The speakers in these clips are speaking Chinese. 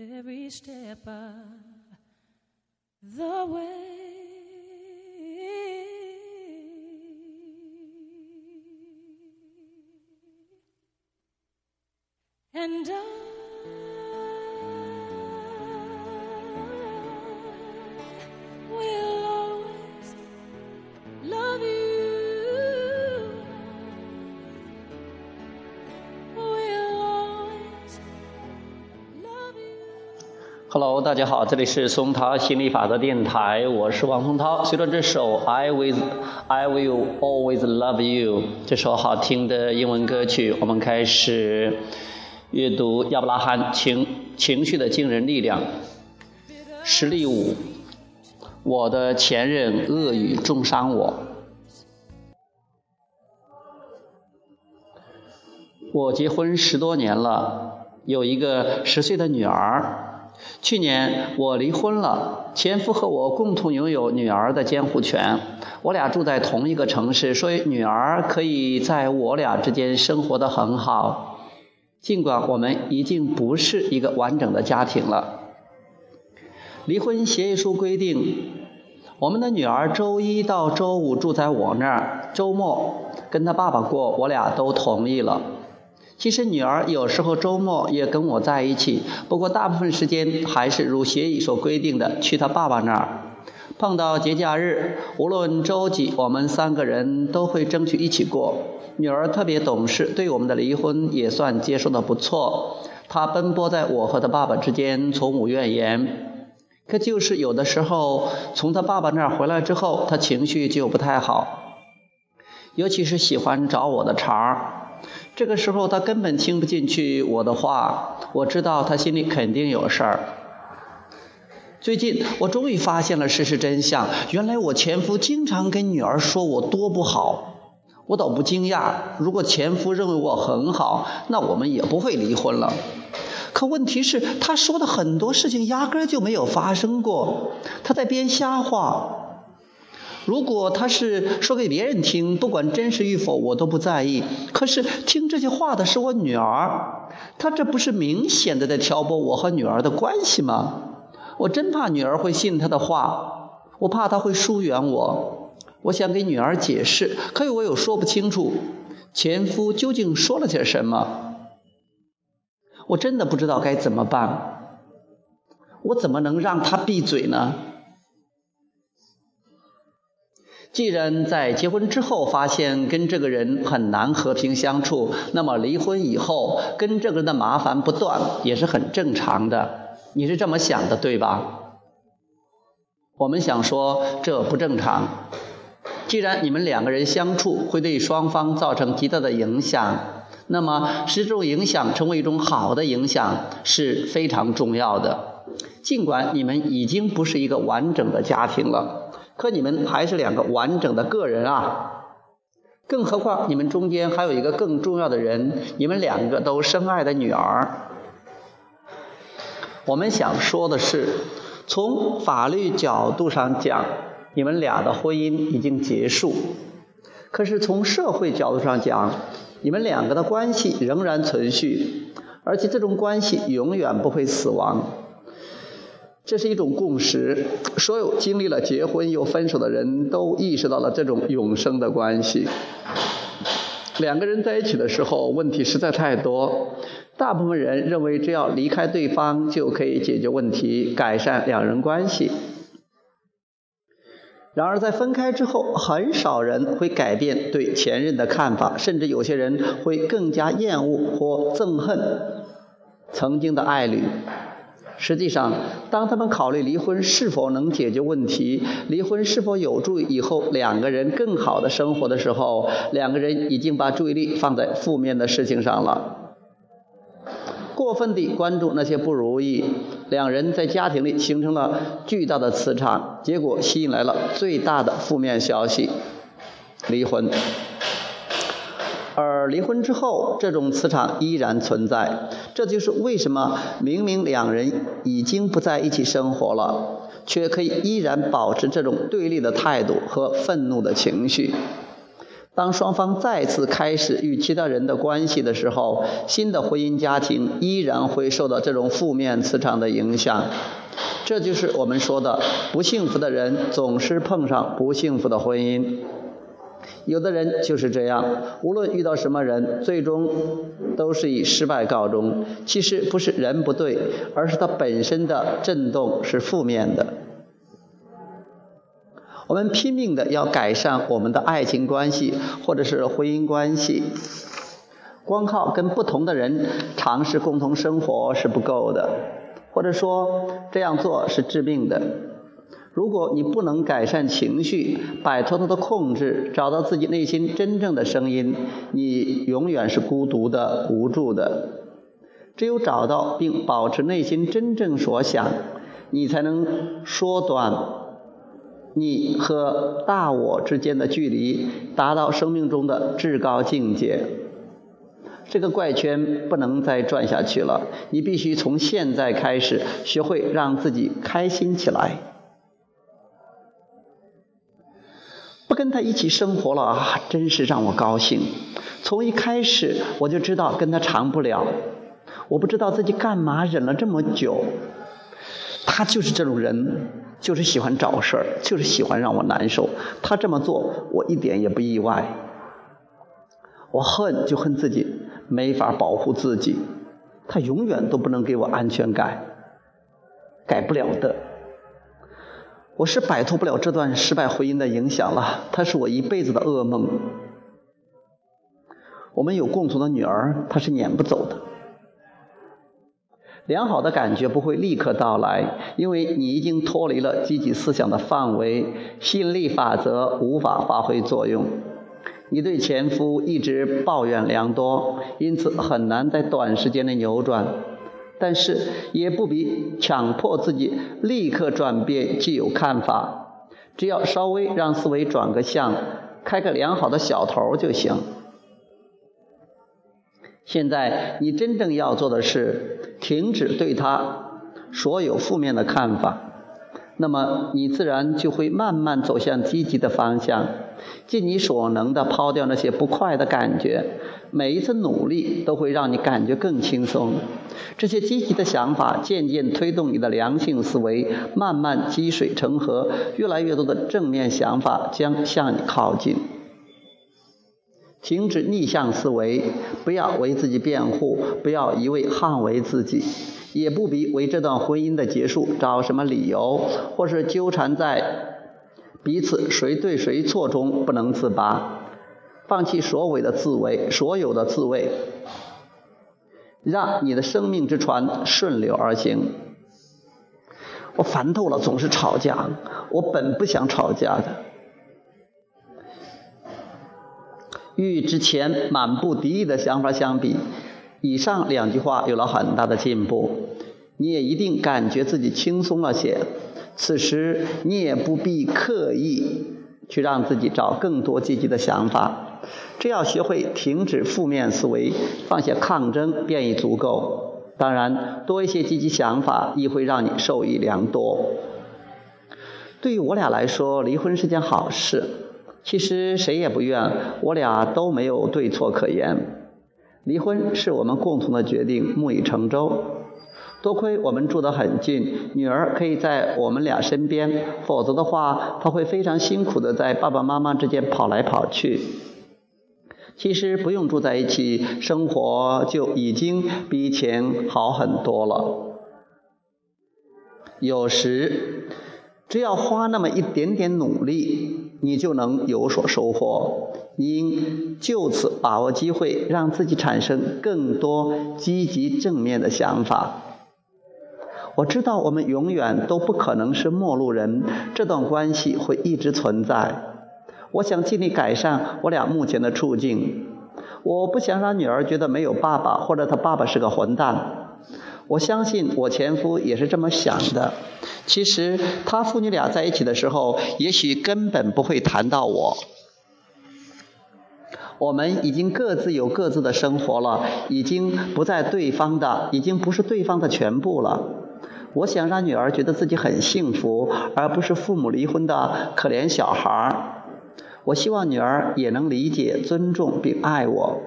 every step of the way. And I Hello，大家好，这里是松涛心理法则电台，我是王松涛。随着这首 I will I will always love you 这首好听的英文歌曲，我们开始阅读亚伯拉罕情情绪的惊人力量。实例五，我的前任恶语重伤我。我结婚十多年了，有一个十岁的女儿。去年我离婚了，前夫和我共同拥有女儿的监护权。我俩住在同一个城市，所以女儿可以在我俩之间生活的很好。尽管我们已经不是一个完整的家庭了。离婚协议书规定，我们的女儿周一到周五住在我那儿，周末跟她爸爸过，我俩都同意了。其实女儿有时候周末也跟我在一起，不过大部分时间还是如协议所规定的去她爸爸那儿。碰到节假日，无论周几，我们三个人都会争取一起过。女儿特别懂事，对我们的离婚也算接受的不错。她奔波在我和她爸爸之间，从无怨言。可就是有的时候，从她爸爸那儿回来之后，她情绪就不太好，尤其是喜欢找我的茬儿。这个时候，她根本听不进去我的话。我知道她心里肯定有事儿。最近，我终于发现了事实真相。原来我前夫经常跟女儿说我多不好。我倒不惊讶，如果前夫认为我很好，那我们也不会离婚了。可问题是，他说的很多事情压根儿就没有发生过，他在编瞎话。如果他是说给别人听，不管真实与否，我都不在意。可是听这些话的是我女儿，他这不是明显的在挑拨我和女儿的关系吗？我真怕女儿会信他的话，我怕他会疏远我。我想给女儿解释，可是我又说不清楚前夫究竟说了些什么。我真的不知道该怎么办。我怎么能让他闭嘴呢？既然在结婚之后发现跟这个人很难和平相处，那么离婚以后跟这个人的麻烦不断也是很正常的。你是这么想的，对吧？我们想说这不正常。既然你们两个人相处会对双方造成极大的影响，那么使这种影响成为一种好的影响是非常重要的。尽管你们已经不是一个完整的家庭了，可你们还是两个完整的个人啊！更何况你们中间还有一个更重要的人，你们两个都深爱的女儿。我们想说的是，从法律角度上讲，你们俩的婚姻已经结束；可是从社会角度上讲，你们两个的关系仍然存续，而且这种关系永远不会死亡。这是一种共识，所有经历了结婚又分手的人都意识到了这种永生的关系。两个人在一起的时候，问题实在太多。大部分人认为，只要离开对方就可以解决问题，改善两人关系。然而，在分开之后，很少人会改变对前任的看法，甚至有些人会更加厌恶或憎恨曾经的爱侣。实际上，当他们考虑离婚是否能解决问题，离婚是否有助于以后两个人更好的生活的时候，两个人已经把注意力放在负面的事情上了。过分地关注那些不如意，两人在家庭里形成了巨大的磁场，结果吸引来了最大的负面消息——离婚。而离婚之后，这种磁场依然存在。这就是为什么明明两人已经不在一起生活了，却可以依然保持这种对立的态度和愤怒的情绪。当双方再次开始与其他人的关系的时候，新的婚姻家庭依然会受到这种负面磁场的影响。这就是我们说的，不幸福的人总是碰上不幸福的婚姻。有的人就是这样，无论遇到什么人，最终都是以失败告终。其实不是人不对，而是他本身的震动是负面的。我们拼命的要改善我们的爱情关系或者是婚姻关系，光靠跟不同的人尝试共同生活是不够的，或者说这样做是致命的。如果你不能改善情绪，摆脱它的控制，找到自己内心真正的声音，你永远是孤独的、无助的。只有找到并保持内心真正所想，你才能缩短你和大我之间的距离，达到生命中的至高境界。这个怪圈不能再转下去了，你必须从现在开始学会让自己开心起来。不跟他一起生活了啊，真是让我高兴。从一开始我就知道跟他长不了。我不知道自己干嘛忍了这么久。他就是这种人，就是喜欢找事儿，就是喜欢让我难受。他这么做，我一点也不意外。我恨就恨自己没法保护自己。他永远都不能给我安全感，改不了的。我是摆脱不了这段失败婚姻的影响了，它是我一辈子的噩梦。我们有共同的女儿，她是撵不走的。良好的感觉不会立刻到来，因为你已经脱离了积极思想的范围，吸引力法则无法发挥作用。你对前夫一直抱怨良多，因此很难在短时间内扭转。但是也不比强迫自己立刻转变既有看法，只要稍微让思维转个向，开个良好的小头就行。现在你真正要做的是停止对他所有负面的看法。那么你自然就会慢慢走向积极的方向，尽你所能的抛掉那些不快的感觉。每一次努力都会让你感觉更轻松。这些积极的想法渐渐推动你的良性思维，慢慢积水成河，越来越多的正面想法将向你靠近。停止逆向思维，不要为自己辩护，不要一味捍卫自己。也不必为这段婚姻的结束找什么理由，或是纠缠在彼此谁对谁错中不能自拔，放弃所谓的自卫，所有的自卫，让你的生命之船顺流而行。我烦透了，总是吵架。我本不想吵架的。与之前满不敌意的想法相比。以上两句话有了很大的进步，你也一定感觉自己轻松了些。此时你也不必刻意去让自己找更多积极的想法，只要学会停止负面思维，放下抗争便已足够。当然，多一些积极想法亦会让你受益良多。对于我俩来说，离婚是件好事。其实谁也不怨，我俩都没有对错可言。离婚是我们共同的决定，木已成舟。多亏我们住得很近，女儿可以在我们俩身边，否则的话，她会非常辛苦的在爸爸妈妈之间跑来跑去。其实不用住在一起，生活就已经比以前好很多了。有时，只要花那么一点点努力，你就能有所收获。应就此把握机会，让自己产生更多积极正面的想法。我知道我们永远都不可能是陌路人，这段关系会一直存在。我想尽力改善我俩目前的处境。我不想让女儿觉得没有爸爸，或者她爸爸是个混蛋。我相信我前夫也是这么想的。其实他父女俩在一起的时候，也许根本不会谈到我。我们已经各自有各自的生活了，已经不在对方的，已经不是对方的全部了。我想让女儿觉得自己很幸福，而不是父母离婚的可怜小孩儿。我希望女儿也能理解、尊重并爱我。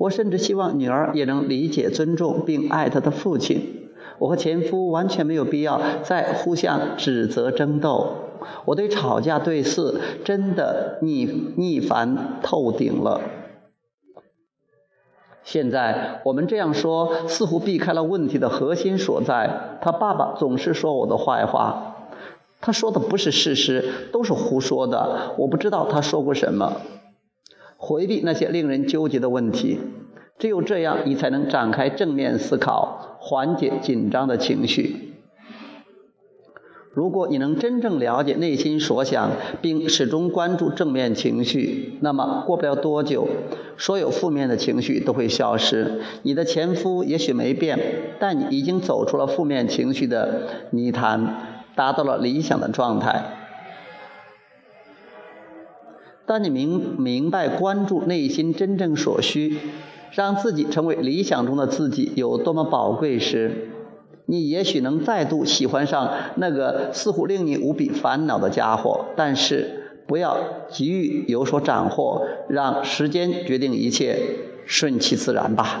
我甚至希望女儿也能理解、尊重并爱她的父亲。我和前夫完全没有必要再互相指责、争斗。我对吵架对峙真的腻腻烦透顶了。现在我们这样说，似乎避开了问题的核心所在。他爸爸总是说我的坏话，他说的不是事实，都是胡说的。我不知道他说过什么。回避那些令人纠结的问题，只有这样，你才能展开正面思考，缓解紧张的情绪。如果你能真正了解内心所想，并始终关注正面情绪，那么过不了多久，所有负面的情绪都会消失。你的前夫也许没变，但你已经走出了负面情绪的泥潭，达到了理想的状态。当你明明白关注内心真正所需，让自己成为理想中的自己有多么宝贵时，你也许能再度喜欢上那个似乎令你无比烦恼的家伙，但是不要急于有所斩获，让时间决定一切，顺其自然吧。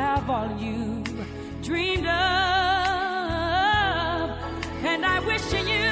have all you dreamed of. And I wish you.